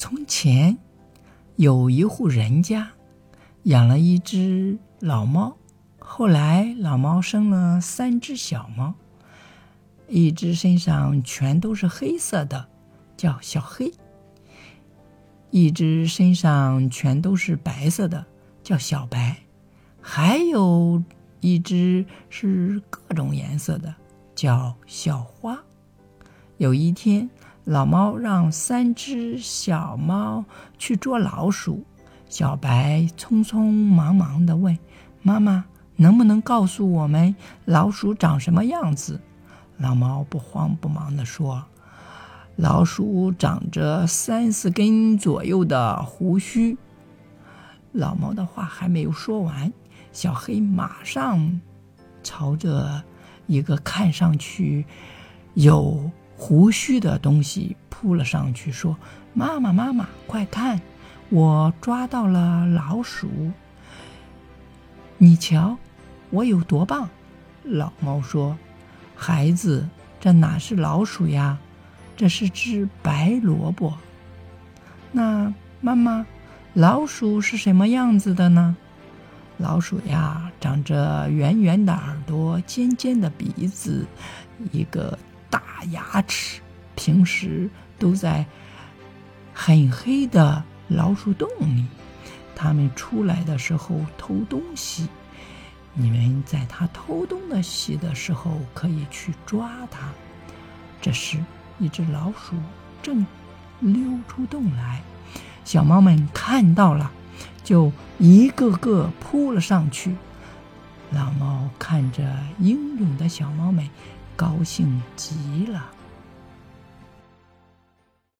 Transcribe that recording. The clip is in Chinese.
从前有一户人家养了一只老猫，后来老猫生了三只小猫，一只身上全都是黑色的，叫小黑；一只身上全都是白色的，叫小白；还有一只是各种颜色的，叫小花。有一天。老猫让三只小猫去捉老鼠，小白匆匆忙忙地问：“妈妈，能不能告诉我们老鼠长什么样子？”老猫不慌不忙地说：“老鼠长着三四根左右的胡须。”老猫的话还没有说完，小黑马上朝着一个看上去有。胡须的东西扑了上去，说：“妈妈，妈妈，快看，我抓到了老鼠！你瞧，我有多棒！”老猫说：“孩子，这哪是老鼠呀？这是只白萝卜。那妈妈，老鼠是什么样子的呢？老鼠呀，长着圆圆的耳朵，尖尖的鼻子，一个。”大牙齿，平时都在很黑的老鼠洞里。它们出来的时候偷东西，你们在它偷东西的时候可以去抓它。这时，一只老鼠正溜出洞来，小猫们看到了，就一个个扑了上去。老猫看着英勇的小猫们。高兴极了。